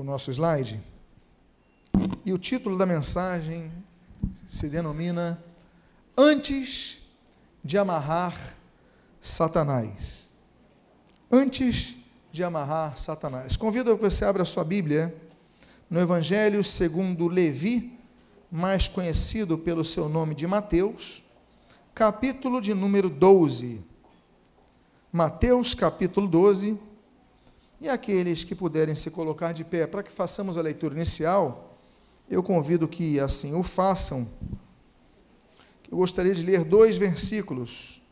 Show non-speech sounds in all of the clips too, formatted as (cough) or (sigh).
o nosso slide. E o título da mensagem se denomina Antes de amarrar Satanás. Antes de amarrar Satanás. Convido que você abra a sua Bíblia no Evangelho segundo Levi, mais conhecido pelo seu nome de Mateus, capítulo de número 12. Mateus, capítulo 12. E aqueles que puderem se colocar de pé para que façamos a leitura inicial, eu convido que assim o façam. Eu gostaria de ler dois versículos,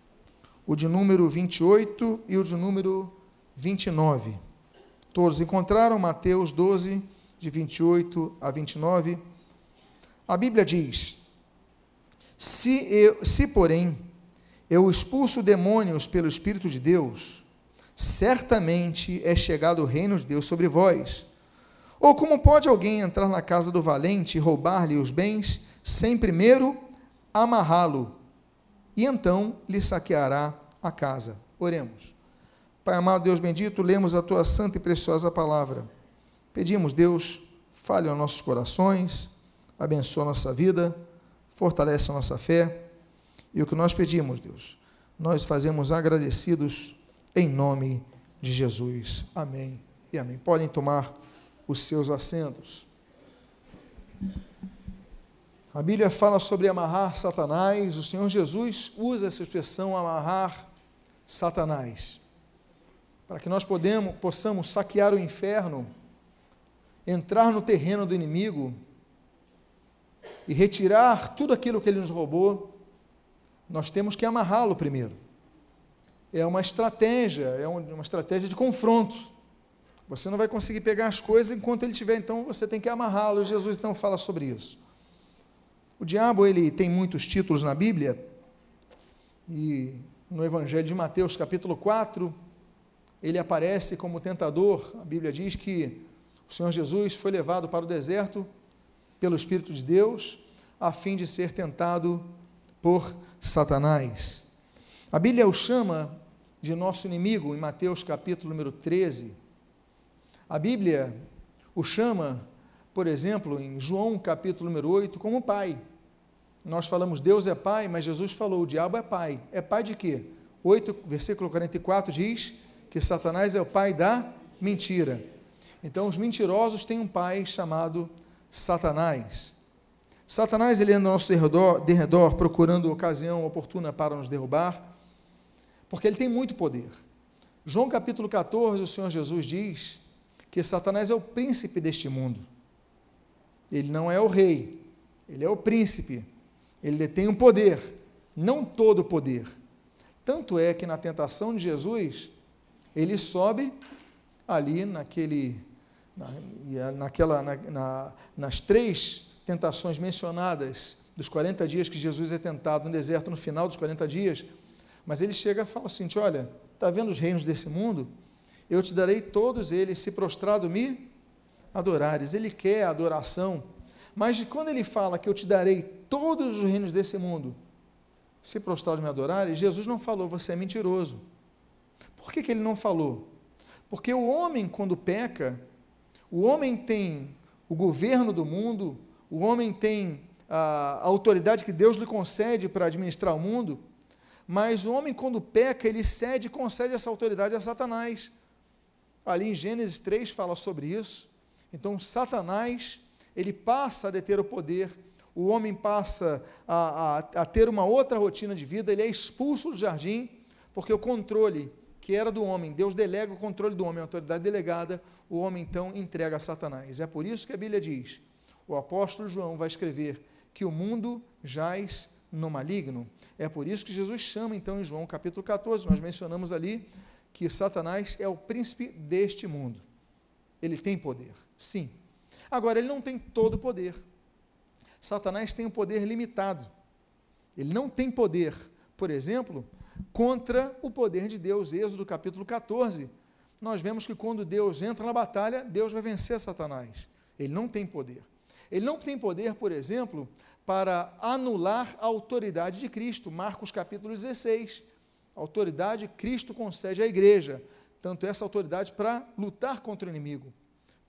o de número 28 e o de número 29. Todos encontraram Mateus 12, de 28 a 29. A Bíblia diz: Se, eu, se porém eu expulso demônios pelo Espírito de Deus, certamente é chegado o reino de Deus sobre vós. Ou como pode alguém entrar na casa do valente e roubar-lhe os bens, sem primeiro amarrá-lo, e então lhe saqueará a casa? Oremos. Pai amado, Deus bendito, lemos a tua santa e preciosa palavra. Pedimos, Deus, fale aos nossos corações, abençoa a nossa vida, fortalece a nossa fé. E o que nós pedimos, Deus, nós fazemos agradecidos em nome de Jesus. Amém e amém. Podem tomar os seus assentos. A Bíblia fala sobre amarrar Satanás, o Senhor Jesus usa essa expressão amarrar Satanás para que nós podemos, possamos saquear o inferno, entrar no terreno do inimigo e retirar tudo aquilo que ele nos roubou, nós temos que amarrá-lo primeiro. É uma estratégia, é uma estratégia de confronto. Você não vai conseguir pegar as coisas enquanto ele estiver, então você tem que amarrá-lo. Jesus então fala sobre isso. O diabo ele tem muitos títulos na Bíblia, e no Evangelho de Mateus, capítulo 4, ele aparece como tentador. A Bíblia diz que o Senhor Jesus foi levado para o deserto pelo Espírito de Deus, a fim de ser tentado por Satanás. A Bíblia o chama de nosso inimigo em Mateus capítulo número 13. A Bíblia o chama, por exemplo, em João capítulo número 8, como pai. Nós falamos Deus é pai, mas Jesus falou o diabo é pai. É pai de quê? 8, versículo 44 diz que Satanás é o pai da mentira. Então, os mentirosos têm um pai chamado Satanás. Satanás ele anda ao nosso derredor, derredor procurando ocasião oportuna para nos derrubar, porque ele tem muito poder. João capítulo 14, o Senhor Jesus diz que Satanás é o príncipe deste mundo. Ele não é o rei, ele é o príncipe. Ele detém um poder, não todo o poder. Tanto é que na tentação de Jesus, ele sobe ali naquele, na, naquela, na, na, nas três tentações mencionadas dos 40 dias que Jesus é tentado no deserto, no final dos 40 dias, mas ele chega e fala assim: Olha, está vendo os reinos desse mundo? Eu te darei todos eles, se prostrado me adorares. Ele quer a adoração, mas quando ele fala que eu te darei todos os reinos desse mundo, se prostrado me adorares, Jesus não falou, você é mentiroso. Por que, que ele não falou? Porque o homem, quando peca, o homem tem o governo do mundo, o homem tem a, autoridade que Deus lhe concede para administrar o mundo, mas o homem, quando peca, ele cede e concede essa autoridade a Satanás. Ali em Gênesis 3 fala sobre isso. Então, Satanás, ele passa a deter o poder, o homem passa a, a, a ter uma outra rotina de vida, ele é expulso do jardim, porque o controle que era do homem, Deus delega o controle do homem, a autoridade delegada, o homem então entrega a Satanás. É por isso que a Bíblia diz: o apóstolo João vai escrever que o mundo jaz no maligno. É por isso que Jesus chama então em João capítulo 14, nós mencionamos ali que Satanás é o príncipe deste mundo. Ele tem poder, sim. Agora, ele não tem todo o poder. Satanás tem um poder limitado. Ele não tem poder, por exemplo, contra o poder de Deus. Êxodo capítulo 14. Nós vemos que quando Deus entra na batalha, Deus vai vencer Satanás. Ele não tem poder. Ele não tem poder, por exemplo, para anular a autoridade de Cristo. Marcos capítulo 16. A autoridade Cristo concede à igreja, tanto essa autoridade para lutar contra o inimigo.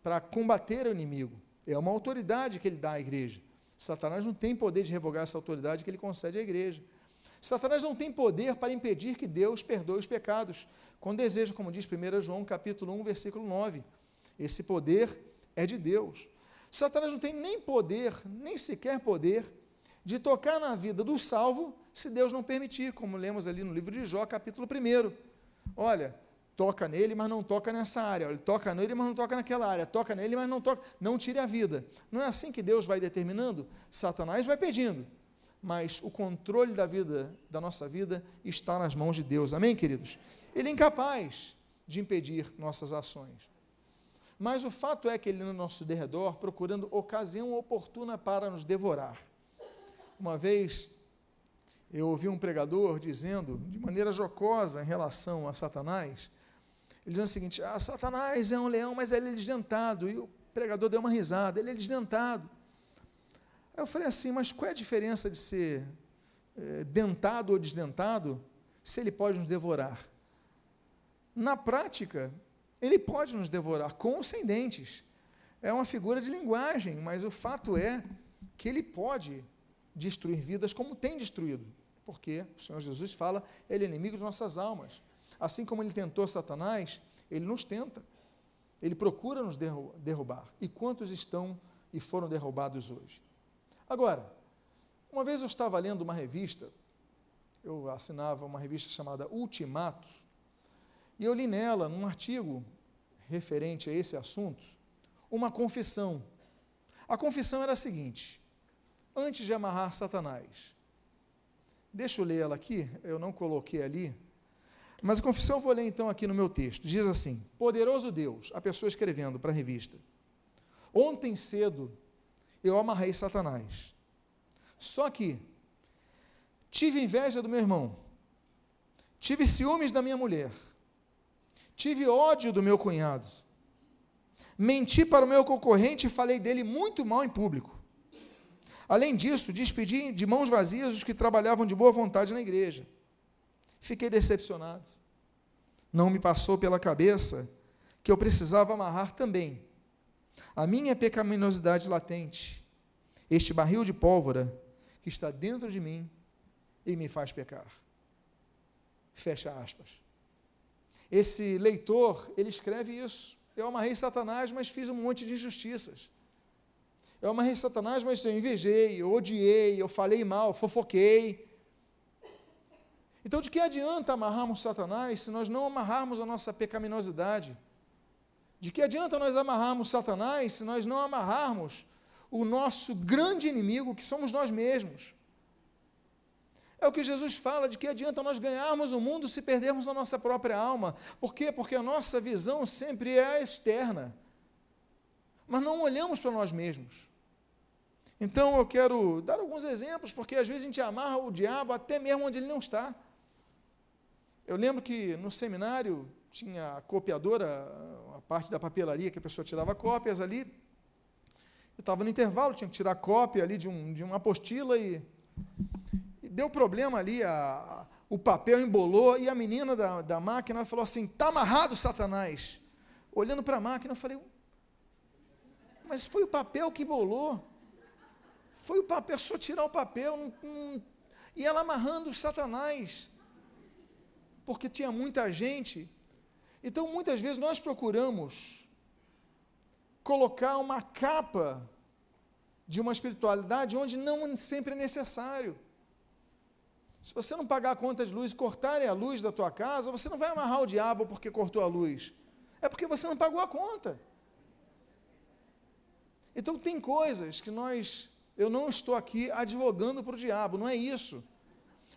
para combater o inimigo. É uma autoridade que ele dá à igreja. Satanás não tem poder de revogar essa autoridade que ele concede à igreja. Satanás não tem poder para impedir que Deus perdoe os pecados, quando deseja, como diz 1 João capítulo 1, versículo 9. Esse poder é de Deus. Satanás não tem nem poder, nem sequer poder, de tocar na vida do salvo, se Deus não permitir, como lemos ali no livro de Jó, capítulo 1. Olha, toca nele, mas não toca nessa área. Ele toca nele, mas não toca naquela área. Toca nele, mas não toca. Não tire a vida. Não é assim que Deus vai determinando? Satanás vai pedindo. Mas o controle da vida, da nossa vida, está nas mãos de Deus. Amém, queridos? Ele é incapaz de impedir nossas ações. Mas o fato é que ele no nosso derredor, procurando ocasião oportuna para nos devorar. Uma vez eu ouvi um pregador dizendo, de maneira jocosa em relação a Satanás, ele dizendo o seguinte: ah, Satanás é um leão, mas ele é desdentado. E o pregador deu uma risada, ele é desdentado. Aí eu falei assim, mas qual é a diferença de ser é, dentado ou desdentado se ele pode nos devorar? Na prática, ele pode nos devorar com ou sem dentes. É uma figura de linguagem, mas o fato é que ele pode destruir vidas como tem destruído. Porque o Senhor Jesus fala, ele é inimigo de nossas almas. Assim como ele tentou Satanás, ele nos tenta. Ele procura nos derrubar. E quantos estão e foram derrubados hoje? Agora, uma vez eu estava lendo uma revista, eu assinava uma revista chamada Ultimato, e eu li nela, num artigo referente a esse assunto, uma confissão. A confissão era a seguinte: antes de amarrar Satanás, deixa eu ler ela aqui, eu não coloquei ali, mas a confissão eu vou ler então aqui no meu texto. Diz assim: Poderoso Deus, a pessoa escrevendo para a revista. Ontem cedo eu amarrei Satanás. Só que tive inveja do meu irmão, tive ciúmes da minha mulher, Tive ódio do meu cunhado. Menti para o meu concorrente e falei dele muito mal em público. Além disso, despedi de mãos vazias os que trabalhavam de boa vontade na igreja. Fiquei decepcionado. Não me passou pela cabeça que eu precisava amarrar também a minha pecaminosidade latente, este barril de pólvora que está dentro de mim e me faz pecar. Fecha aspas. Esse leitor, ele escreve isso. Eu amarrei Satanás, mas fiz um monte de injustiças. Eu amarrei Satanás, mas eu invejei, eu odiei, eu falei mal, fofoquei. Então, de que adianta amarrarmos Satanás se nós não amarrarmos a nossa pecaminosidade? De que adianta nós amarrarmos Satanás se nós não amarrarmos o nosso grande inimigo, que somos nós mesmos? É o que Jesus fala, de que adianta nós ganharmos o mundo se perdermos a nossa própria alma. Por quê? Porque a nossa visão sempre é a externa. Mas não olhamos para nós mesmos. Então eu quero dar alguns exemplos, porque às vezes a gente amarra o diabo até mesmo onde ele não está. Eu lembro que no seminário tinha a copiadora, a parte da papelaria que a pessoa tirava cópias ali. Eu estava no intervalo, tinha que tirar cópia ali de, um, de uma apostila e deu problema ali, a, o papel embolou e a menina da, da máquina falou assim: está amarrado, Satanás. Olhando para a máquina, eu falei: mas foi o papel que embolou. Foi o papel, só tirar o papel. Não, não, e ela amarrando Satanás. Porque tinha muita gente. Então, muitas vezes, nós procuramos colocar uma capa de uma espiritualidade onde não sempre é necessário. Se você não pagar a conta de luz cortarem a luz da tua casa, você não vai amarrar o diabo porque cortou a luz. É porque você não pagou a conta. Então tem coisas que nós, eu não estou aqui advogando para o diabo, não é isso.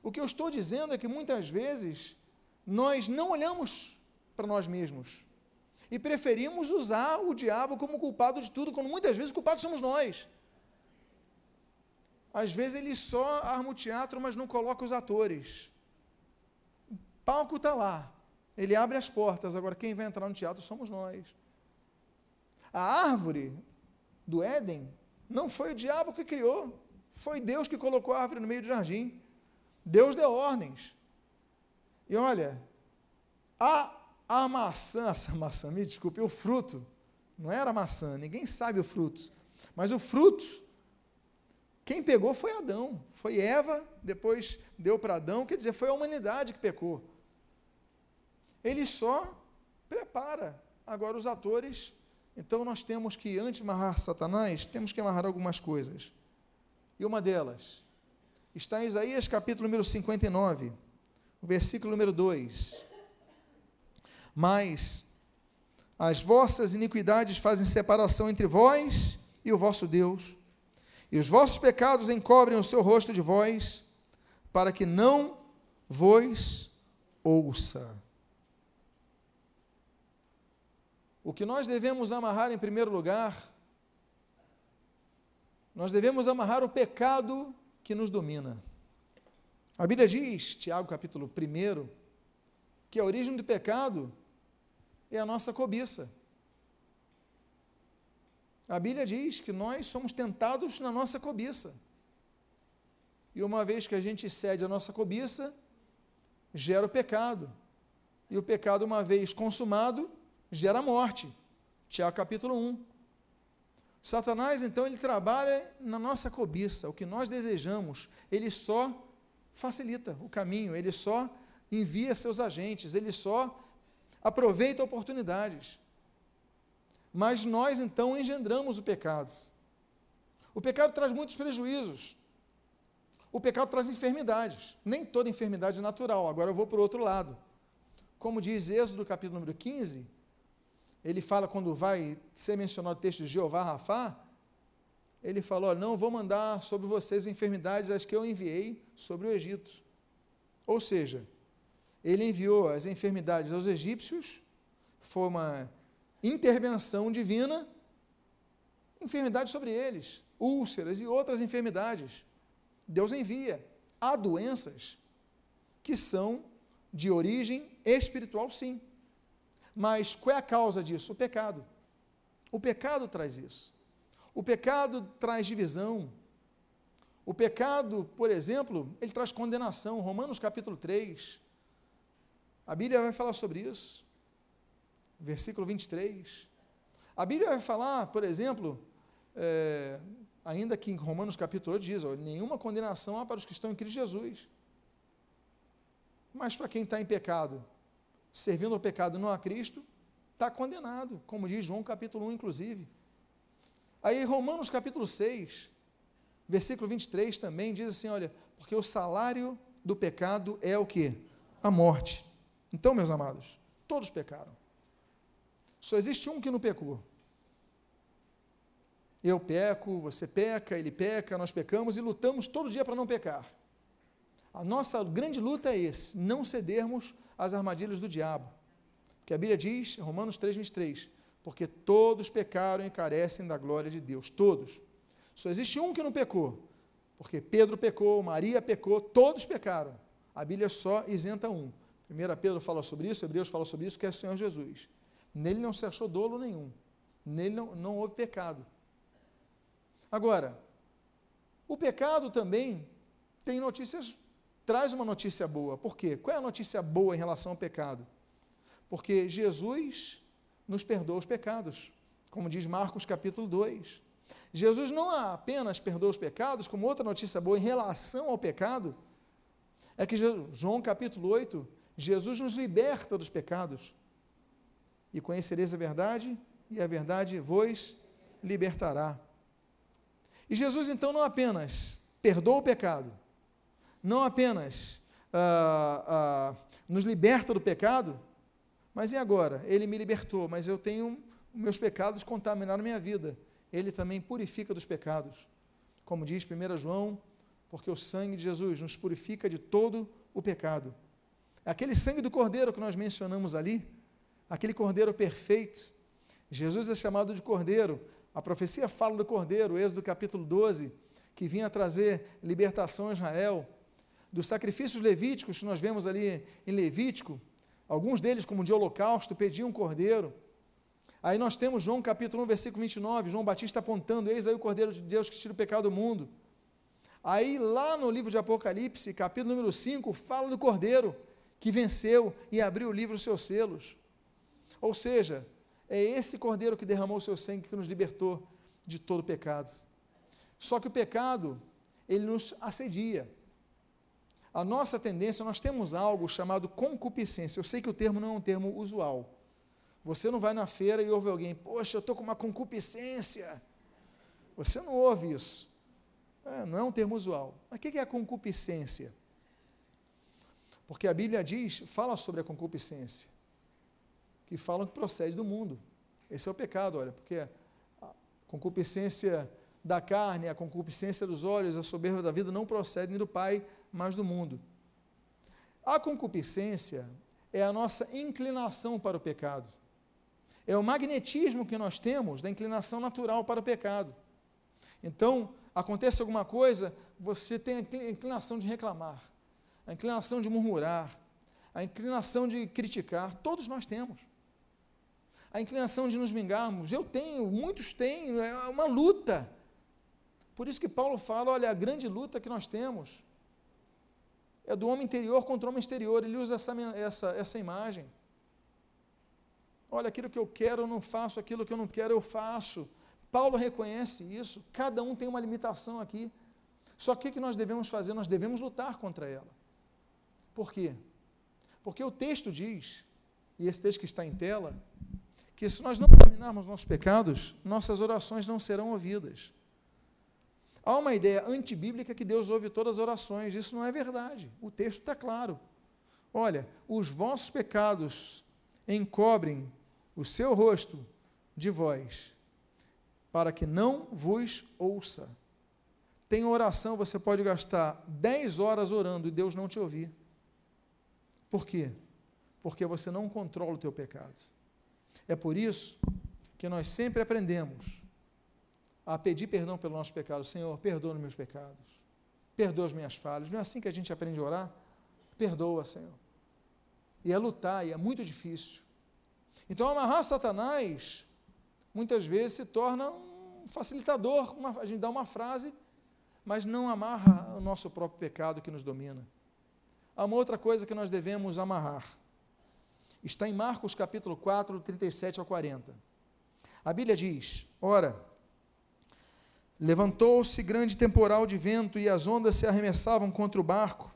O que eu estou dizendo é que muitas vezes nós não olhamos para nós mesmos e preferimos usar o diabo como culpado de tudo, quando muitas vezes o culpado somos nós. Às vezes ele só arma o teatro, mas não coloca os atores. O palco está lá. Ele abre as portas, agora quem vai entrar no teatro somos nós. A árvore do Éden não foi o diabo que criou, foi Deus que colocou a árvore no meio do jardim. Deus deu ordens. E olha, a, a maçã, (laughs) essa maçã, me desculpe, o fruto não era maçã, ninguém sabe o fruto. Mas o fruto, quem pegou foi Adão, foi Eva, depois deu para Adão, quer dizer, foi a humanidade que pecou. Ele só prepara. Agora, os atores, então nós temos que, antes de amarrar Satanás, temos que amarrar algumas coisas. E uma delas está em Isaías capítulo número 59, versículo número 2. Mas as vossas iniquidades fazem separação entre vós e o vosso Deus, e os vossos pecados encobrem o seu rosto de vós, para que não vos ouça. O que nós devemos amarrar em primeiro lugar, nós devemos amarrar o pecado que nos domina. A Bíblia diz, Tiago capítulo 1, que a origem do pecado é a nossa cobiça. A Bíblia diz que nós somos tentados na nossa cobiça. E uma vez que a gente cede a nossa cobiça, gera o pecado. E o pecado, uma vez consumado, gera morte. Tiago capítulo 1. Satanás, então, ele trabalha na nossa cobiça. O que nós desejamos, ele só facilita o caminho, ele só envia seus agentes, ele só aproveita oportunidades. Mas nós então engendramos o pecado. O pecado traz muitos prejuízos. O pecado traz enfermidades. Nem toda enfermidade é natural. Agora eu vou para o outro lado. Como diz Êxodo, capítulo número 15, ele fala quando vai ser mencionado o texto de Jeová Rafá, ele falou: Não vou mandar sobre vocês enfermidades as que eu enviei sobre o Egito. Ou seja, ele enviou as enfermidades aos egípcios, foi uma intervenção divina, enfermidades sobre eles, úlceras e outras enfermidades. Deus envia. Há doenças que são de origem espiritual, sim. Mas qual é a causa disso? O pecado. O pecado traz isso. O pecado traz divisão. O pecado, por exemplo, ele traz condenação. Romanos capítulo 3. A Bíblia vai falar sobre isso. Versículo 23. A Bíblia vai falar, por exemplo, é, ainda que em Romanos capítulo 8 diz, ó, nenhuma condenação há para os que estão em Cristo Jesus. Mas para quem está em pecado, servindo ao pecado não a Cristo, está condenado, como diz João capítulo 1, inclusive. Aí Romanos capítulo 6, versículo 23 também diz assim, olha, porque o salário do pecado é o que? A morte. Então, meus amados, todos pecaram. Só existe um que não pecou. Eu peco, você peca, ele peca, nós pecamos e lutamos todo dia para não pecar. A nossa grande luta é esse, não cedermos às armadilhas do diabo. Que a Bíblia diz, Romanos 3, 23, porque todos pecaram e carecem da glória de Deus, todos. Só existe um que não pecou, porque Pedro pecou, Maria pecou, todos pecaram. A Bíblia só isenta um. 1 Pedro fala sobre isso, Hebreus fala sobre isso, que é o Senhor Jesus. Nele não se achou dolo nenhum, nele não, não houve pecado. Agora, o pecado também tem notícias, traz uma notícia boa. Por quê? Qual é a notícia boa em relação ao pecado? Porque Jesus nos perdoa os pecados, como diz Marcos capítulo 2. Jesus não apenas perdoa os pecados, como outra notícia boa em relação ao pecado, é que João capítulo 8, Jesus nos liberta dos pecados. E conhecereis a verdade, e a verdade vos libertará. E Jesus então não apenas perdoa o pecado, não apenas ah, ah, nos liberta do pecado, mas e agora? Ele me libertou, mas eu tenho meus pecados contaminaram minha vida. Ele também purifica dos pecados. Como diz 1 João, porque o sangue de Jesus nos purifica de todo o pecado. Aquele sangue do cordeiro que nós mencionamos ali, aquele cordeiro perfeito. Jesus é chamado de cordeiro a profecia fala do cordeiro, Êxodo capítulo 12, que vinha trazer libertação a Israel. Dos sacrifícios levíticos que nós vemos ali em Levítico, alguns deles, como de holocausto, pediam um cordeiro. Aí nós temos João capítulo 1, versículo 29, João Batista apontando, eis aí o cordeiro de Deus que tira o pecado do mundo. Aí lá no livro de Apocalipse, capítulo número 5, fala do cordeiro que venceu e abriu o livro dos seus selos. Ou seja, É esse cordeiro que derramou o seu sangue que nos libertou de todo pecado. Só que o pecado, ele nos assedia. A nossa tendência, nós temos algo chamado concupiscência. Eu sei que o termo não é um termo usual. Você não vai na feira e ouve alguém, poxa, eu estou com uma concupiscência. Você não ouve isso. É, não é um termo usual. Mas o que é a concupiscência? Porque a Bíblia diz, fala sobre a concupiscência, que falam que procede do mundo. Esse é o pecado, olha, porque a concupiscência da carne, a concupiscência dos olhos, a soberba da vida não procedem do Pai, mas do mundo. A concupiscência é a nossa inclinação para o pecado. É o magnetismo que nós temos da inclinação natural para o pecado. Então, acontece alguma coisa, você tem a inclinação de reclamar a inclinação de murmurar, a inclinação de criticar, todos nós temos. A inclinação de nos vingarmos, eu tenho, muitos têm, é uma luta. Por isso que Paulo fala: olha, a grande luta que nós temos é do homem interior contra o homem exterior. Ele usa essa, essa, essa imagem. Olha, aquilo que eu quero eu não faço, aquilo que eu não quero eu faço. Paulo reconhece isso. Cada um tem uma limitação aqui. Só que o que nós devemos fazer? Nós devemos lutar contra ela. Por quê? Porque o texto diz, e esse texto que está em tela, que se nós não dominarmos nossos pecados, nossas orações não serão ouvidas. Há uma ideia antibíblica que Deus ouve todas as orações, isso não é verdade. O texto está claro. Olha, os vossos pecados encobrem o seu rosto de vós, para que não vos ouça. Tem oração, você pode gastar 10 horas orando e Deus não te ouvir. Por quê? Porque você não controla o teu pecado. É por isso que nós sempre aprendemos a pedir perdão pelo nosso pecado. Senhor, perdoa os meus pecados. Perdoa as minhas falhas. Não é assim que a gente aprende a orar? Perdoa, Senhor. E é lutar, e é muito difícil. Então, amarrar Satanás, muitas vezes se torna um facilitador. Uma, a gente dá uma frase, mas não amarra o nosso próprio pecado que nos domina. Há uma outra coisa que nós devemos amarrar. Está em Marcos capítulo 4, 37 ao 40. A Bíblia diz: Ora, levantou-se grande temporal de vento e as ondas se arremessavam contra o barco,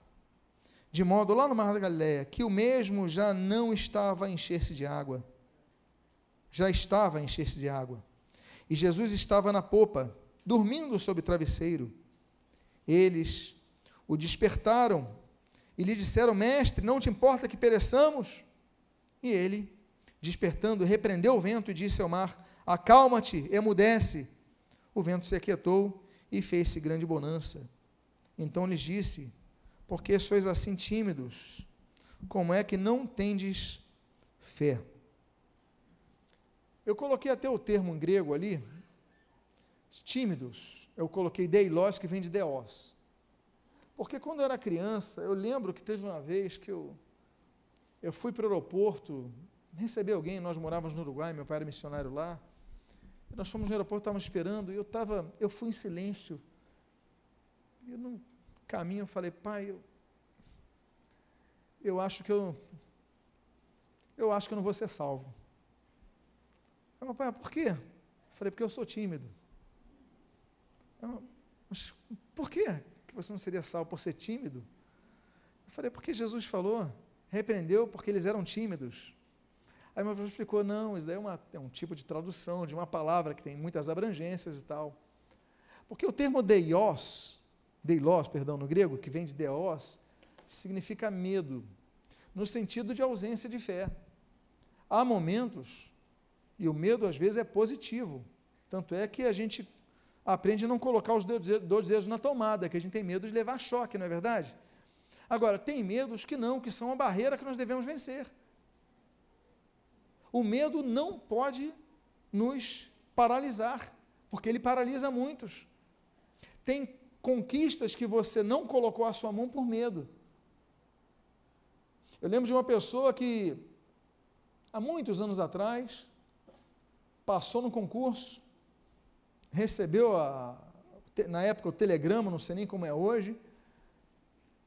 de modo lá no mar da Galiléia, que o mesmo já não estava a encher-se de água. Já estava a encher-se de água. E Jesus estava na popa, dormindo sob travesseiro. Eles o despertaram e lhe disseram: Mestre, não te importa que pereçamos? E ele, despertando, repreendeu o vento e disse ao mar: Acalma-te, emudece. O vento se aquietou e fez-se grande bonança. Então lhes disse: Por que sois assim tímidos? Como é que não tendes fé? Eu coloquei até o termo em grego ali, tímidos. Eu coloquei deilos, que vem de deos. Porque quando eu era criança, eu lembro que teve uma vez que eu, eu fui para o aeroporto receber alguém, nós morávamos no Uruguai, meu pai era missionário lá. Nós fomos no aeroporto, estávamos esperando, e eu estava, eu fui em silêncio. E no caminho eu falei, pai, eu, eu acho que eu, eu acho que eu não vou ser salvo. Eu falei, pai, por quê? Eu falei, porque eu sou tímido. Eu, mas por quê? que você não seria salvo por ser tímido? Eu falei, porque Jesus falou, repreendeu porque eles eram tímidos. Aí meu professor explicou, não, isso daí é, uma, é um tipo de tradução de uma palavra que tem muitas abrangências e tal. Porque o termo deios, deilos, perdão, no grego, que vem de deos, significa medo, no sentido de ausência de fé. Há momentos, e o medo às vezes é positivo, tanto é que a gente aprende a não colocar os dois dedos na tomada, que a gente tem medo de levar choque, não é verdade? Agora, tem medos que não, que são a barreira que nós devemos vencer. O medo não pode nos paralisar, porque ele paralisa muitos. Tem conquistas que você não colocou a sua mão por medo. Eu lembro de uma pessoa que, há muitos anos atrás, passou no concurso, recebeu, a, na época, o telegrama, não sei nem como é hoje,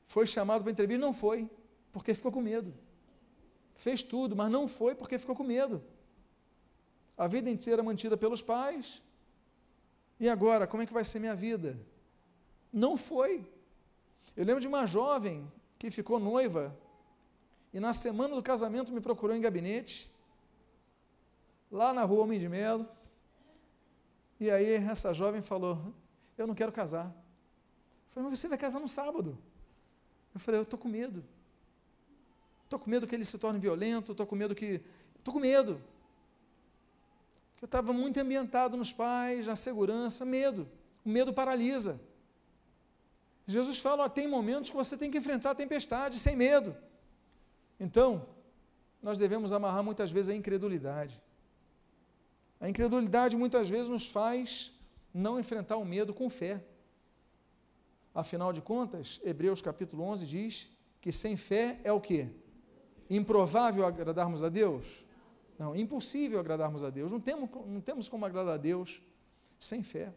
foi chamado para entrevista, não foi, porque ficou com medo. Fez tudo, mas não foi porque ficou com medo. a vida inteira mantida pelos pais. E agora, como é que vai ser minha vida? Não foi. Eu lembro de uma jovem que ficou noiva e na semana do casamento me procurou em gabinete, lá na rua Homem de Melo. E aí essa jovem falou: Eu não quero casar. Eu falei, mas você vai casar no sábado. Eu falei, eu estou com medo. Estou com medo que ele se torne violento, estou com medo que. Estou com medo. Porque eu estava muito ambientado nos pais, na segurança, medo. O medo paralisa. Jesus fala: ó, tem momentos que você tem que enfrentar a tempestade sem medo. Então, nós devemos amarrar muitas vezes a incredulidade. A incredulidade muitas vezes nos faz não enfrentar o medo com fé. Afinal de contas, Hebreus capítulo 11 diz que sem fé é o quê? Improvável agradarmos a Deus? Não, impossível agradarmos a Deus. Não temos, não temos como agradar a Deus sem fé.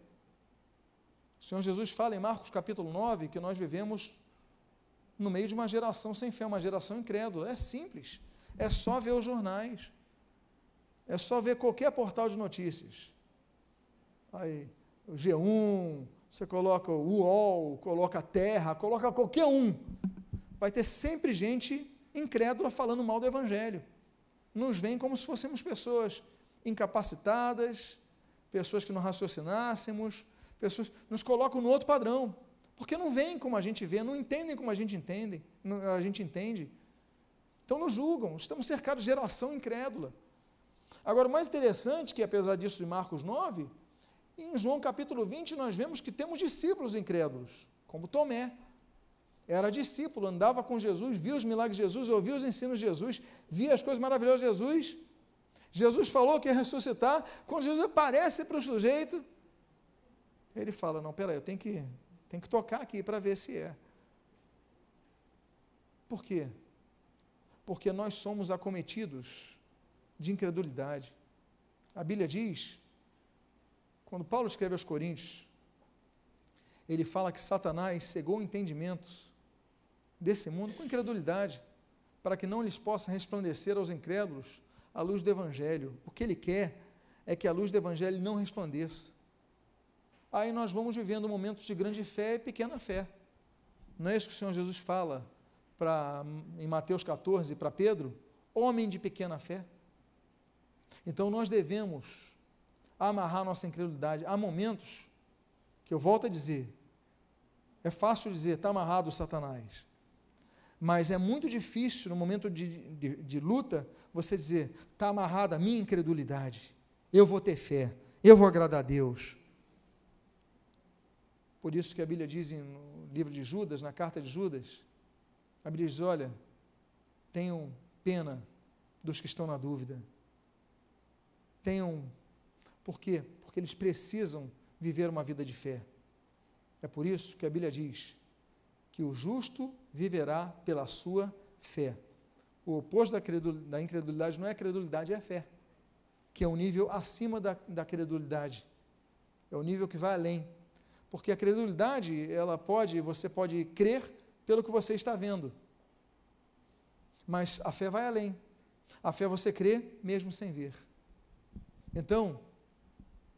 O Senhor Jesus fala em Marcos capítulo 9 que nós vivemos no meio de uma geração sem fé, uma geração incrédula. É simples. É só ver os jornais. É só ver qualquer portal de notícias. Aí, o G1, você coloca o UOL, coloca a Terra, coloca qualquer um. Vai ter sempre gente incrédula falando mal do Evangelho. Nos vem como se fôssemos pessoas incapacitadas, pessoas que não raciocinássemos, pessoas nos colocam no outro padrão, porque não veem como a gente vê, não entendem como a gente entende, a gente entende. Então nos julgam, estamos cercados de geração incrédula. Agora, o mais interessante que apesar disso em Marcos 9, em João capítulo 20 nós vemos que temos discípulos incrédulos, como Tomé. Era discípulo, andava com Jesus, via os milagres de Jesus, ouvia os ensinos de Jesus, via as coisas maravilhosas de Jesus. Jesus falou que ia ressuscitar, quando Jesus aparece para o sujeito, ele fala: Não, peraí, eu tenho que, tenho que tocar aqui para ver se é. Por quê? Porque nós somos acometidos de incredulidade. A Bíblia diz, quando Paulo escreve aos Coríntios, ele fala que Satanás cegou o entendimento desse mundo com incredulidade, para que não lhes possa resplandecer aos incrédulos a luz do Evangelho. O que ele quer é que a luz do Evangelho não resplandeça aí nós vamos vivendo momentos de grande fé e pequena fé. Não é isso que o Senhor Jesus fala para, em Mateus 14 para Pedro? Homem de pequena fé. Então nós devemos amarrar nossa incredulidade. Há momentos que eu volto a dizer, é fácil dizer, está amarrado Satanás. Mas é muito difícil, no momento de, de, de luta, você dizer, está amarrada a minha incredulidade. Eu vou ter fé, eu vou agradar a Deus. Por isso que a Bíblia diz no livro de Judas, na carta de Judas, a Bíblia diz: olha, tenham pena dos que estão na dúvida. Tenham. Por quê? Porque eles precisam viver uma vida de fé. É por isso que a Bíblia diz que o justo viverá pela sua fé. O oposto da incredulidade não é a credulidade, é a fé, que é um nível acima da, da credulidade. É o nível que vai além porque a credulidade, ela pode, você pode crer pelo que você está vendo. Mas a fé vai além. A fé você crê mesmo sem ver. Então,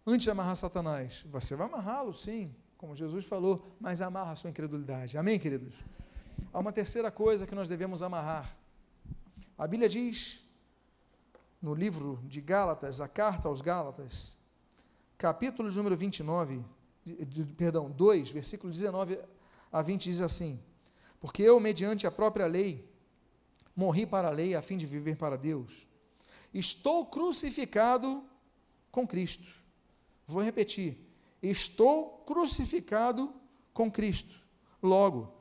antes de amarrar Satanás, você vai amarrá-lo, sim, como Jesus falou, mas amarra a sua incredulidade. Amém, queridos? Há uma terceira coisa que nós devemos amarrar. A Bíblia diz, no livro de Gálatas, a carta aos Gálatas, capítulo número 29, perdão, 2, versículo 19 a 20 diz assim: Porque eu, mediante a própria lei, morri para a lei a fim de viver para Deus. Estou crucificado com Cristo. Vou repetir: estou crucificado com Cristo. Logo,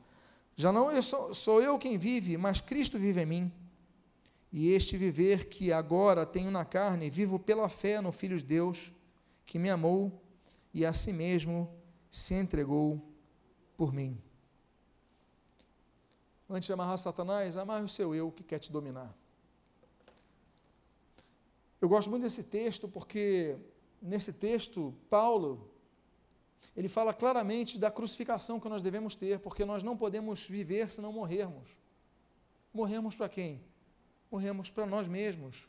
já não eu sou, sou eu quem vive, mas Cristo vive em mim. E este viver que agora tenho na carne, vivo pela fé no Filho de Deus, que me amou e a si mesmo se entregou por mim. Antes de amarrar Satanás, amarre o seu eu que quer te dominar. Eu gosto muito desse texto porque nesse texto Paulo ele fala claramente da crucificação que nós devemos ter, porque nós não podemos viver se não morrermos. Morremos para quem? Morremos para nós mesmos.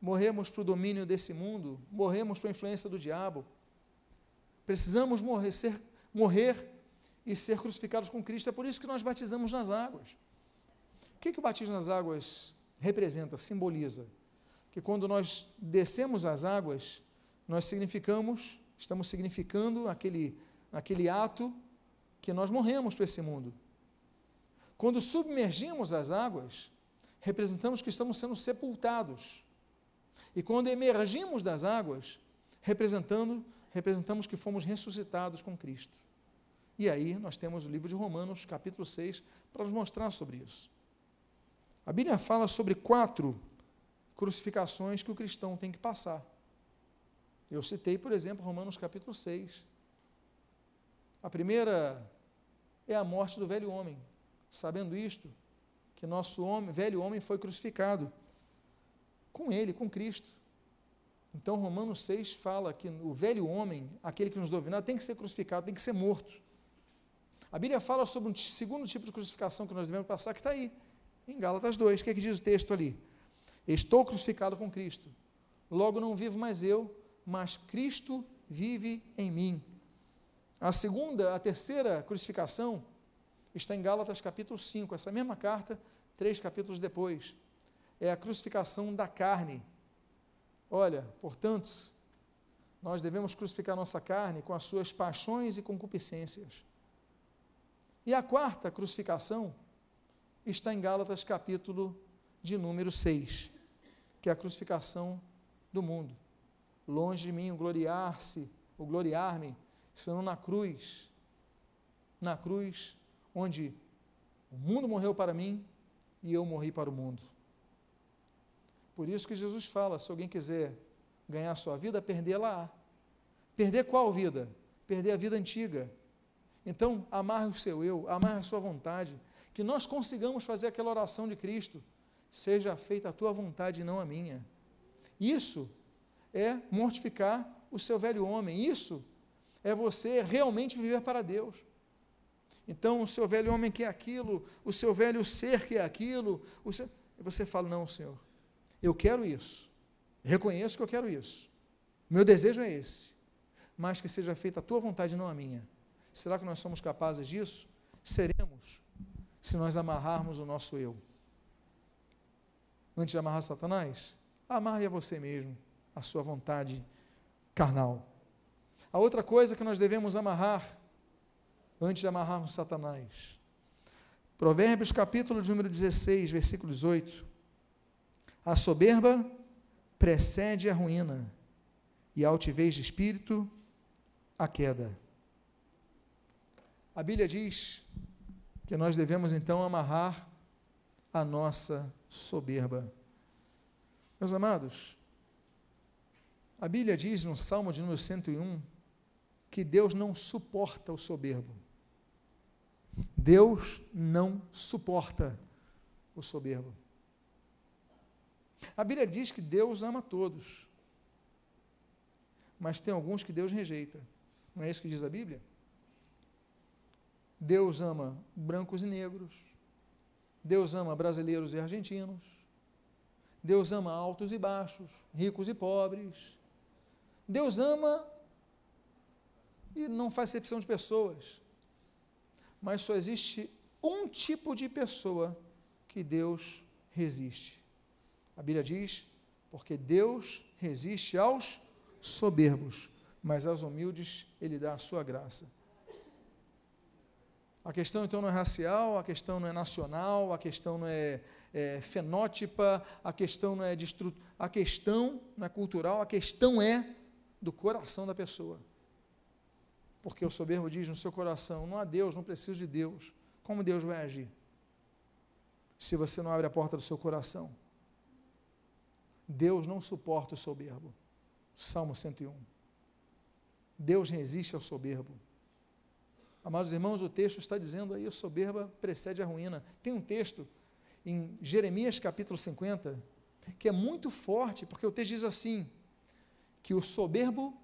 morremos para o domínio desse mundo, morremos para a influência do diabo. Precisamos morrer, ser, morrer e ser crucificados com Cristo. É por isso que nós batizamos nas águas. O que, que o batismo nas águas representa, simboliza? Que quando nós descemos as águas, nós significamos, estamos significando aquele, aquele ato que nós morremos para esse mundo. Quando submergimos as águas, representamos que estamos sendo sepultados. E quando emergimos das águas, representando, representamos que fomos ressuscitados com Cristo. E aí nós temos o livro de Romanos, capítulo 6, para nos mostrar sobre isso. A Bíblia fala sobre quatro crucificações que o cristão tem que passar. Eu citei, por exemplo, Romanos capítulo 6. A primeira é a morte do velho homem. Sabendo isto, que nosso homem, velho homem foi crucificado com ele, com Cristo. Então, Romanos 6 fala que o velho homem, aquele que nos dominar, tem que ser crucificado, tem que ser morto. A Bíblia fala sobre um segundo tipo de crucificação que nós devemos passar, que está aí, em Gálatas 2. O que é que diz o texto ali? Estou crucificado com Cristo. Logo não vivo mais eu, mas Cristo vive em mim. A segunda, a terceira crucificação está em Gálatas capítulo 5, essa mesma carta, três capítulos depois. É a crucificação da carne. Olha, portanto, nós devemos crucificar nossa carne com as suas paixões e concupiscências. E a quarta crucificação está em Gálatas capítulo de número 6, que é a crucificação do mundo. Longe de mim o gloriar-se, o gloriar-me, senão na cruz. Na cruz, onde o mundo morreu para mim e eu morri para o mundo. Por isso que Jesus fala: se alguém quiser ganhar a sua vida, perdê-la. Perder qual vida? Perder a vida antiga. Então, amarre o seu eu, amarre a sua vontade, que nós consigamos fazer aquela oração de Cristo: seja feita a tua vontade e não a minha. Isso é mortificar o seu velho homem. Isso é você realmente viver para Deus. Então, o seu velho homem quer aquilo, o seu velho ser quer aquilo. Seu... Você fala: Não, Senhor, eu quero isso. Reconheço que eu quero isso. Meu desejo é esse. Mas que seja feita a tua vontade, não a minha. Será que nós somos capazes disso? Seremos, se nós amarrarmos o nosso eu. Antes de amarrar Satanás, amarre a você mesmo, a sua vontade carnal. A outra coisa que nós devemos amarrar, antes de amarrarmos Satanás, Provérbios capítulo número 16, versículo 18. A soberba precede a ruína, e a altivez de espírito, a queda. A Bíblia diz que nós devemos então amarrar a nossa soberba. Meus amados, a Bíblia diz no Salmo de número 101 que Deus não suporta o soberbo. Deus não suporta o soberbo. A Bíblia diz que Deus ama todos, mas tem alguns que Deus rejeita. Não é isso que diz a Bíblia? Deus ama brancos e negros. Deus ama brasileiros e argentinos. Deus ama altos e baixos, ricos e pobres. Deus ama e não faz exceção de pessoas. Mas só existe um tipo de pessoa que Deus resiste. A Bíblia diz: porque Deus resiste aos soberbos, mas aos humildes ele dá a sua graça. A questão então não é racial, a questão não é nacional, a questão não é, é fenótipa, a questão não é destru... a questão não é cultural, a questão é do coração da pessoa. Porque o soberbo diz no seu coração: não há Deus, não preciso de Deus. Como Deus vai agir? Se você não abre a porta do seu coração. Deus não suporta o soberbo. Salmo 101. Deus resiste ao soberbo. Amados irmãos, o texto está dizendo aí: a soberba precede a ruína. Tem um texto em Jeremias capítulo 50 que é muito forte, porque o texto diz assim: que o soberbo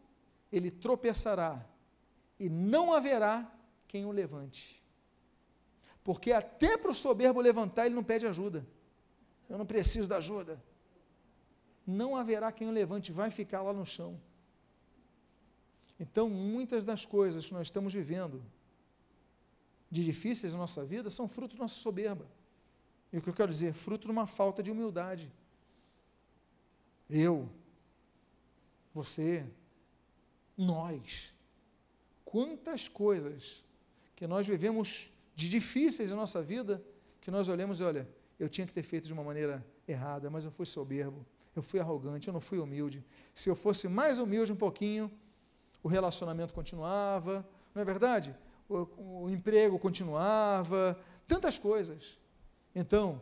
ele tropeçará e não haverá quem o levante. Porque até para o soberbo levantar, ele não pede ajuda. Eu não preciso da ajuda. não haverá quem o levante, vai ficar lá no chão. Então, muitas das coisas que nós estamos vivendo de difíceis na nossa vida são fruto da nossa soberba. E o que eu quero dizer? Fruto de uma falta de humildade. Eu, você, nós. Quantas coisas que nós vivemos de difíceis na nossa vida, que nós olhamos e olha, eu tinha que ter feito de uma maneira errada, mas eu fui soberbo, eu fui arrogante, eu não fui humilde. Se eu fosse mais humilde um pouquinho, o relacionamento continuava, não é verdade? O, o emprego continuava, tantas coisas. Então,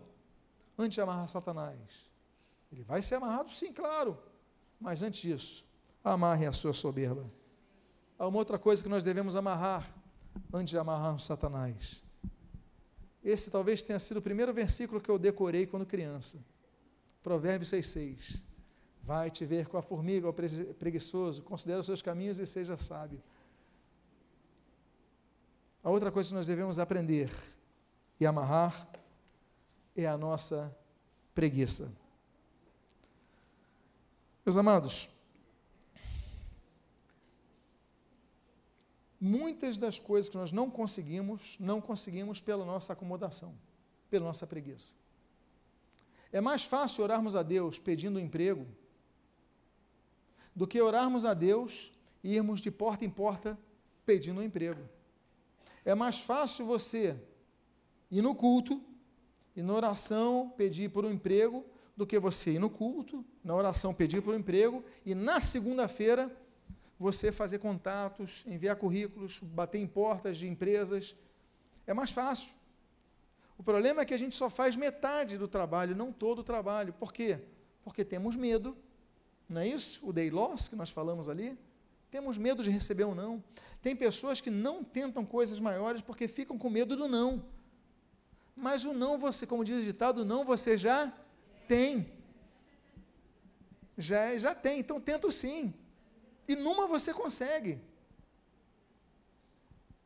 antes de amarrar Satanás, ele vai ser amarrado, sim, claro, mas antes disso, amarre a sua soberba. Há uma outra coisa que nós devemos amarrar antes de amarrarmos Satanás. Esse talvez tenha sido o primeiro versículo que eu decorei quando criança. Provérbios 6,6. Vai te ver com a formiga, o preguiçoso, considera os seus caminhos e seja sábio. A outra coisa que nós devemos aprender e amarrar é a nossa preguiça. Meus amados, Muitas das coisas que nós não conseguimos, não conseguimos pela nossa acomodação, pela nossa preguiça. É mais fácil orarmos a Deus pedindo um emprego do que orarmos a Deus e irmos de porta em porta pedindo um emprego. É mais fácil você ir no culto e na oração pedir por um emprego do que você ir no culto, na oração pedir um emprego e na segunda-feira você fazer contatos, enviar currículos, bater em portas de empresas. É mais fácil. O problema é que a gente só faz metade do trabalho, não todo o trabalho. Por quê? Porque temos medo. Não é isso? O day loss que nós falamos ali? Temos medo de receber ou um não. Tem pessoas que não tentam coisas maiores porque ficam com medo do não. Mas o não você, como diz o ditado, o não você já tem. Já, já tem, então tento sim. E numa você consegue.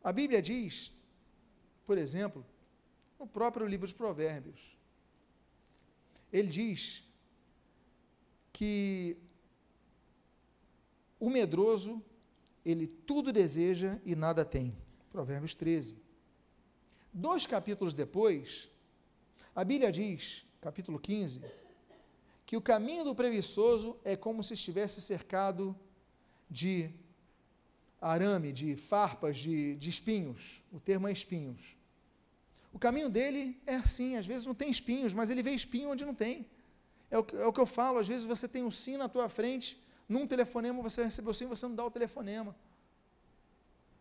A Bíblia diz, por exemplo, no próprio livro de Provérbios, ele diz que o medroso, ele tudo deseja e nada tem. Provérbios 13. Dois capítulos depois, a Bíblia diz, capítulo 15, que o caminho do preguiçoso é como se estivesse cercado de arame, de farpas, de, de espinhos. O termo é espinhos. O caminho dele é assim, às vezes não tem espinhos, mas ele vê espinho onde não tem. É o, é o que eu falo, às vezes você tem um sim na tua frente, num telefonema você recebeu o sim, você não dá o telefonema.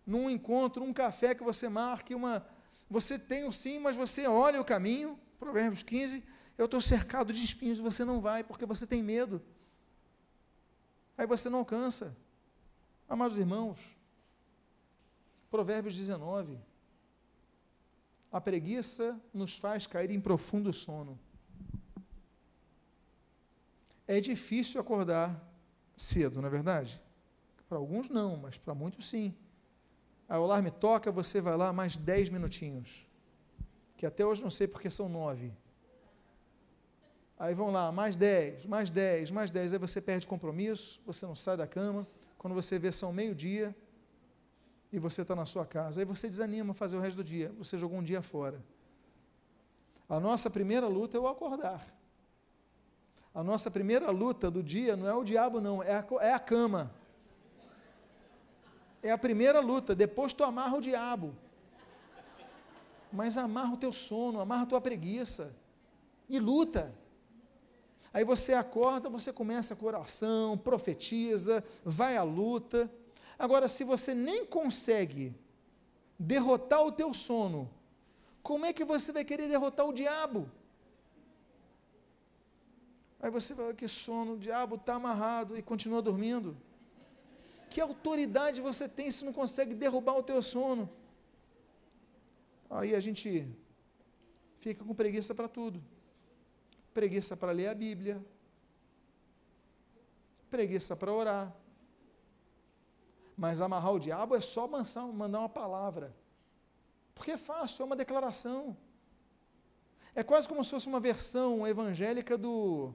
Num encontro, um café que você marque, uma, você tem o sim, mas você olha o caminho, Provérbios 15, eu estou cercado de espinhos você não vai, porque você tem medo. Aí você não alcança. Amados irmãos, Provérbios 19. A preguiça nos faz cair em profundo sono. É difícil acordar cedo, não é verdade? Para alguns não, mas para muitos sim. A o alarme toca, você vai lá mais 10 minutinhos. Que até hoje não sei porque são nove. Aí vão lá, mais 10, mais 10, mais 10. Aí você perde compromisso, você não sai da cama quando você vê são meio-dia e você está na sua casa. Aí você desanima fazer o resto do dia, você jogou um dia fora. A nossa primeira luta é o acordar. A nossa primeira luta do dia não é o diabo, não, é a, é a cama. É a primeira luta, depois tu amarra o diabo. Mas amarra o teu sono, amarra a tua preguiça. E luta. Aí você acorda, você começa com oração, profetiza, vai à luta. Agora, se você nem consegue derrotar o teu sono, como é que você vai querer derrotar o diabo? Aí você vai, que sono, o diabo está amarrado e continua dormindo. Que autoridade você tem se não consegue derrubar o teu sono? Aí a gente fica com preguiça para tudo preguiça para ler a Bíblia, preguiça para orar. Mas amarrar o diabo é só mandar uma palavra. Porque é fácil, é uma declaração. É quase como se fosse uma versão evangélica do,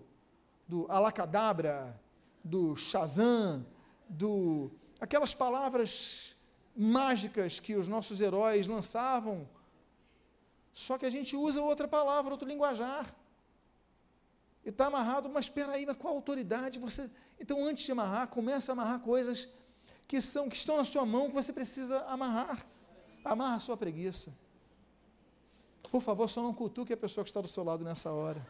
do alacadabra, do Shazam, do aquelas palavras mágicas que os nossos heróis lançavam. Só que a gente usa outra palavra, outro linguajar. E está amarrado, mas espera aí, mas qual autoridade você. Então, antes de amarrar, comece a amarrar coisas que são que estão na sua mão que você precisa amarrar. Amarra a sua preguiça. Por favor, só não cutuque a pessoa que está do seu lado nessa hora.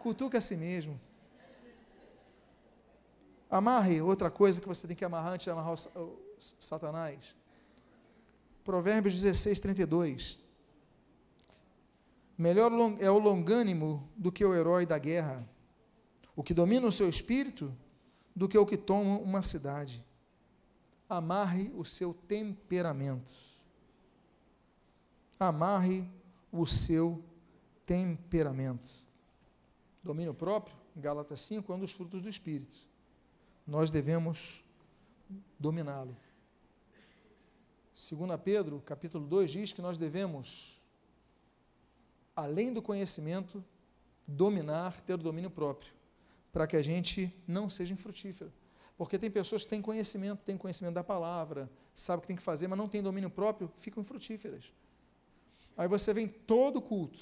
Cutuque a si mesmo. Amarre outra coisa que você tem que amarrar antes de amarrar o, o Satanás. Provérbios 16, 32. Melhor é o longânimo do que o herói da guerra, o que domina o seu espírito do que o que toma uma cidade. Amarre o seu temperamento. Amarre o seu temperamento. Domínio próprio, Gálatas 5, é um dos frutos do Espírito. Nós devemos dominá-lo. 2 Pedro, capítulo 2, diz que nós devemos, além do conhecimento, dominar, ter o domínio próprio, para que a gente não seja infrutífero. Porque tem pessoas que têm conhecimento, têm conhecimento da palavra, sabe o que tem que fazer, mas não tem domínio próprio, ficam infrutíferas. Aí você vem todo culto,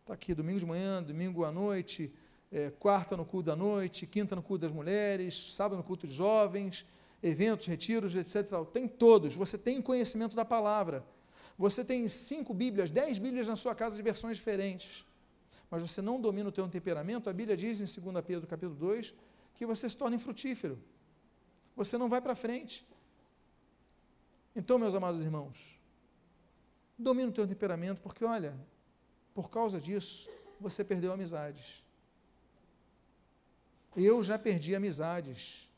está aqui domingo de manhã, domingo à noite, é, quarta no culto da noite, quinta no culto das mulheres, sábado no culto de jovens, eventos, retiros, etc. Tem todos. Você tem conhecimento da palavra. Você tem cinco Bíblias, dez Bíblias na sua casa de versões diferentes. Mas você não domina o teu temperamento, a Bíblia diz em 2 Pedro capítulo 2 que você se torna infrutífero. Você não vai para frente. Então, meus amados irmãos, domina o teu temperamento, porque olha, por causa disso, você perdeu amizades. Eu já perdi amizades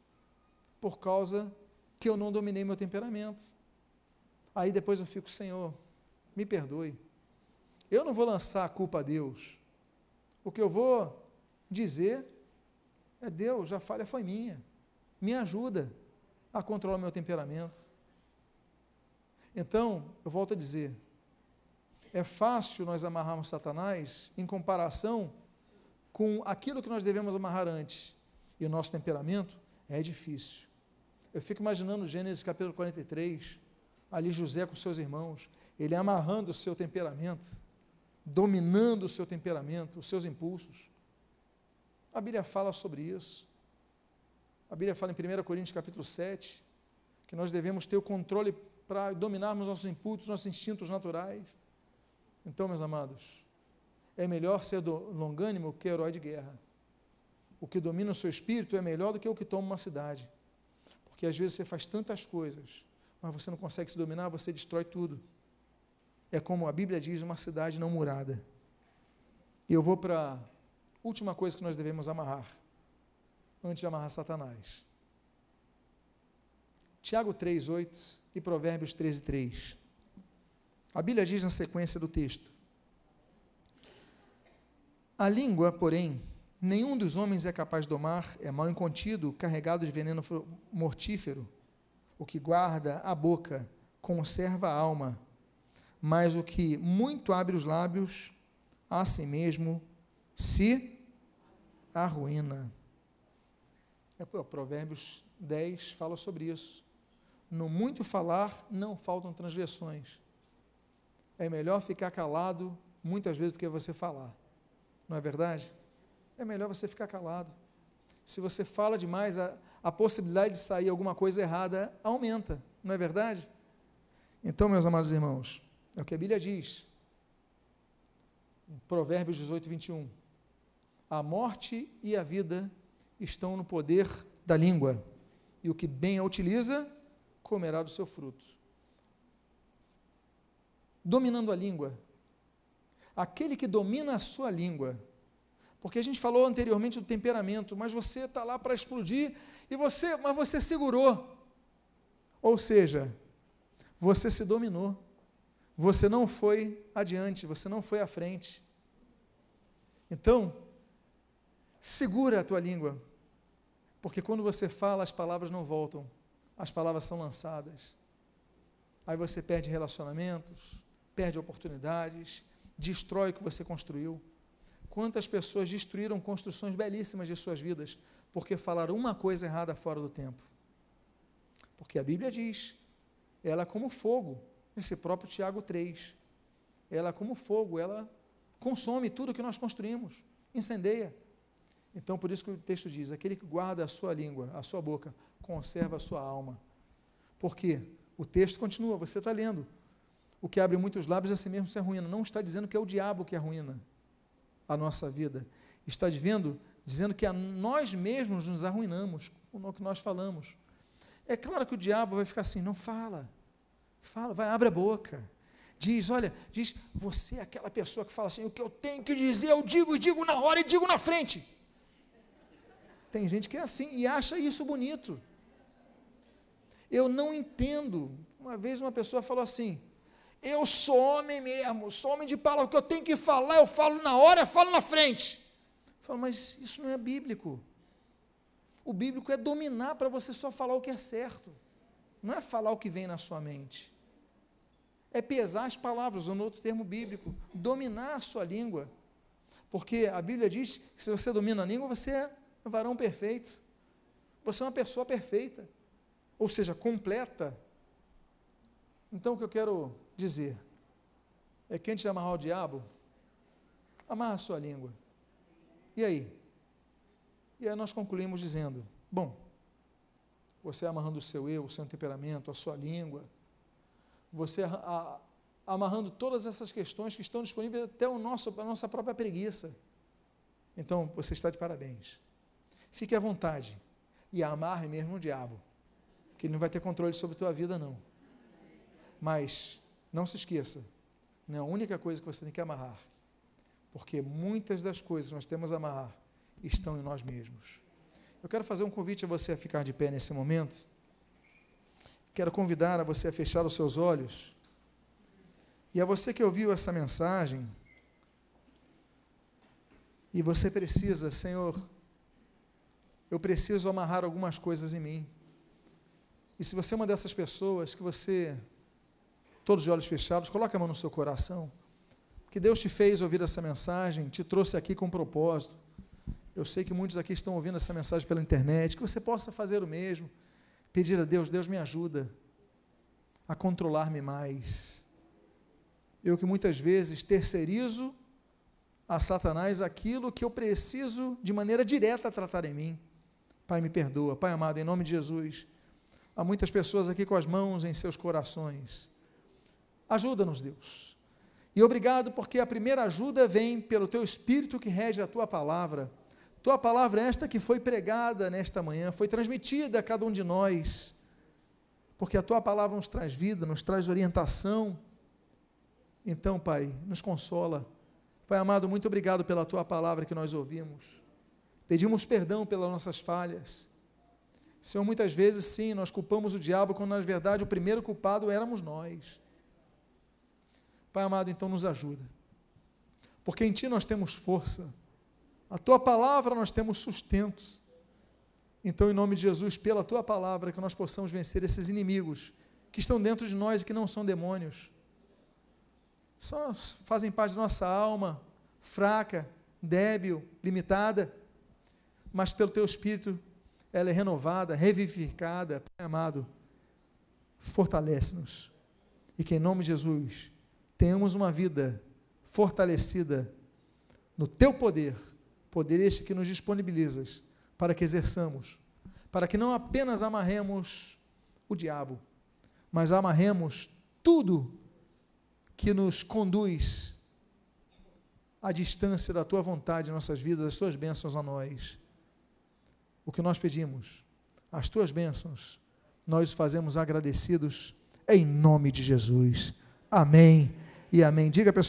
por causa que eu não dominei meu temperamento. Aí depois eu fico, Senhor, me perdoe. Eu não vou lançar a culpa a Deus. O que eu vou dizer é: Deus, a falha foi minha. Me ajuda a controlar meu temperamento. Então, eu volto a dizer: é fácil nós amarrarmos Satanás em comparação com aquilo que nós devemos amarrar antes. E o nosso temperamento é difícil. Eu fico imaginando Gênesis capítulo 43, ali José com seus irmãos, ele amarrando o seu temperamento, dominando o seu temperamento, os seus impulsos. A Bíblia fala sobre isso. A Bíblia fala em 1 Coríntios capítulo 7, que nós devemos ter o controle para dominarmos nossos impulsos, nossos instintos naturais. Então, meus amados, é melhor ser longânimo que herói de guerra. O que domina o seu espírito é melhor do que o que toma uma cidade. Porque às vezes você faz tantas coisas, mas você não consegue se dominar, você destrói tudo. É como a Bíblia diz, uma cidade não murada. E eu vou para a última coisa que nós devemos amarrar, antes de amarrar Satanás. Tiago 3, 8 e Provérbios 13, 3. A Bíblia diz na sequência do texto: A língua, porém, Nenhum dos homens é capaz de domar, é mal incontido, carregado de veneno mortífero. O que guarda a boca conserva a alma, mas o que muito abre os lábios, a si mesmo se arruína. É, Provérbios 10 fala sobre isso. No muito falar não faltam transgressões. É melhor ficar calado muitas vezes do que você falar. Não é verdade? é melhor você ficar calado. Se você fala demais, a, a possibilidade de sair alguma coisa errada aumenta, não é verdade? Então, meus amados irmãos, é o que a Bíblia diz. Em Provérbios 18, 21. A morte e a vida estão no poder da língua, e o que bem a utiliza, comerá do seu fruto. Dominando a língua. Aquele que domina a sua língua, porque a gente falou anteriormente do temperamento, mas você está lá para explodir e você, mas você segurou. Ou seja, você se dominou. Você não foi adiante, você não foi à frente. Então, segura a tua língua, porque quando você fala, as palavras não voltam, as palavras são lançadas. Aí você perde relacionamentos, perde oportunidades, destrói o que você construiu. Quantas pessoas destruíram construções belíssimas de suas vidas porque falaram uma coisa errada fora do tempo? Porque a Bíblia diz, ela é como fogo, esse próprio Tiago 3. Ela é como fogo, ela consome tudo que nós construímos, incendeia. Então, por isso que o texto diz: aquele que guarda a sua língua, a sua boca, conserva a sua alma. Por quê? O texto continua, você está lendo. O que abre muitos lábios a si mesmo se arruína. Não está dizendo que é o diabo que arruína a nossa vida. Está dizendo, dizendo que a nós mesmos nos arruinamos com o que nós falamos. É claro que o diabo vai ficar assim, não fala. Fala, vai, abre a boca. Diz, olha, diz, você é aquela pessoa que fala assim, o que eu tenho que dizer, eu digo e digo na hora e digo na frente. Tem gente que é assim e acha isso bonito. Eu não entendo. Uma vez uma pessoa falou assim: Eu sou homem mesmo, sou homem de palavra, o que eu tenho que falar, eu falo na hora, eu falo na frente. Eu falo, mas isso não é bíblico. O bíblico é dominar para você só falar o que é certo, não é falar o que vem na sua mente. É pesar as palavras, no outro termo bíblico, dominar a sua língua. Porque a Bíblia diz que se você domina a língua, você é varão perfeito. Você é uma pessoa perfeita, ou seja, completa. Então o que eu quero dizer é que antes de amarrar o diabo, amarra a sua língua. E aí? E aí nós concluímos dizendo: bom, você amarrando o seu eu, o seu temperamento, a sua língua, você a, a, amarrando todas essas questões que estão disponíveis até o nosso, a nossa própria preguiça. Então, você está de parabéns. Fique à vontade e amarre mesmo o diabo, que ele não vai ter controle sobre a tua vida, não. Mas, não se esqueça, não é a única coisa que você tem que amarrar, porque muitas das coisas que nós temos a amarrar estão em nós mesmos. Eu quero fazer um convite a você a ficar de pé nesse momento. Quero convidar a você a fechar os seus olhos. E a você que ouviu essa mensagem, e você precisa, Senhor, eu preciso amarrar algumas coisas em mim. E se você é uma dessas pessoas que você, todos de olhos fechados, coloque a mão no seu coração, que Deus te fez ouvir essa mensagem, te trouxe aqui com um propósito. Eu sei que muitos aqui estão ouvindo essa mensagem pela internet, que você possa fazer o mesmo. Pedir a Deus, Deus me ajuda a controlar-me mais. Eu que muitas vezes terceirizo a Satanás aquilo que eu preciso de maneira direta tratar em mim. Pai, me perdoa. Pai amado, em nome de Jesus, há muitas pessoas aqui com as mãos em seus corações. Ajuda-nos, Deus. E obrigado porque a primeira ajuda vem pelo teu Espírito que rege a tua palavra tua palavra é esta que foi pregada nesta manhã, foi transmitida a cada um de nós, porque a tua palavra nos traz vida, nos traz orientação. Então, Pai, nos consola. Pai amado, muito obrigado pela tua palavra que nós ouvimos. Pedimos perdão pelas nossas falhas. Senhor, muitas vezes sim, nós culpamos o diabo, quando na verdade o primeiro culpado éramos nós. Pai amado, então nos ajuda. Porque em Ti nós temos força a tua palavra nós temos sustento. Então, em nome de Jesus, pela tua palavra, que nós possamos vencer esses inimigos que estão dentro de nós e que não são demônios. Só fazem parte da nossa alma, fraca, débil, limitada, mas pelo teu espírito ela é renovada, revivificada, Pai amado. Fortalece-nos. E que em nome de Jesus tenhamos uma vida fortalecida no teu poder Poder este que nos disponibilizas para que exerçamos, para que não apenas amarremos o diabo, mas amarremos tudo que nos conduz à distância da tua vontade em nossas vidas, as tuas bênçãos a nós. O que nós pedimos, as tuas bênçãos, nós fazemos agradecidos em nome de Jesus. Amém e amém. Diga, pessoal.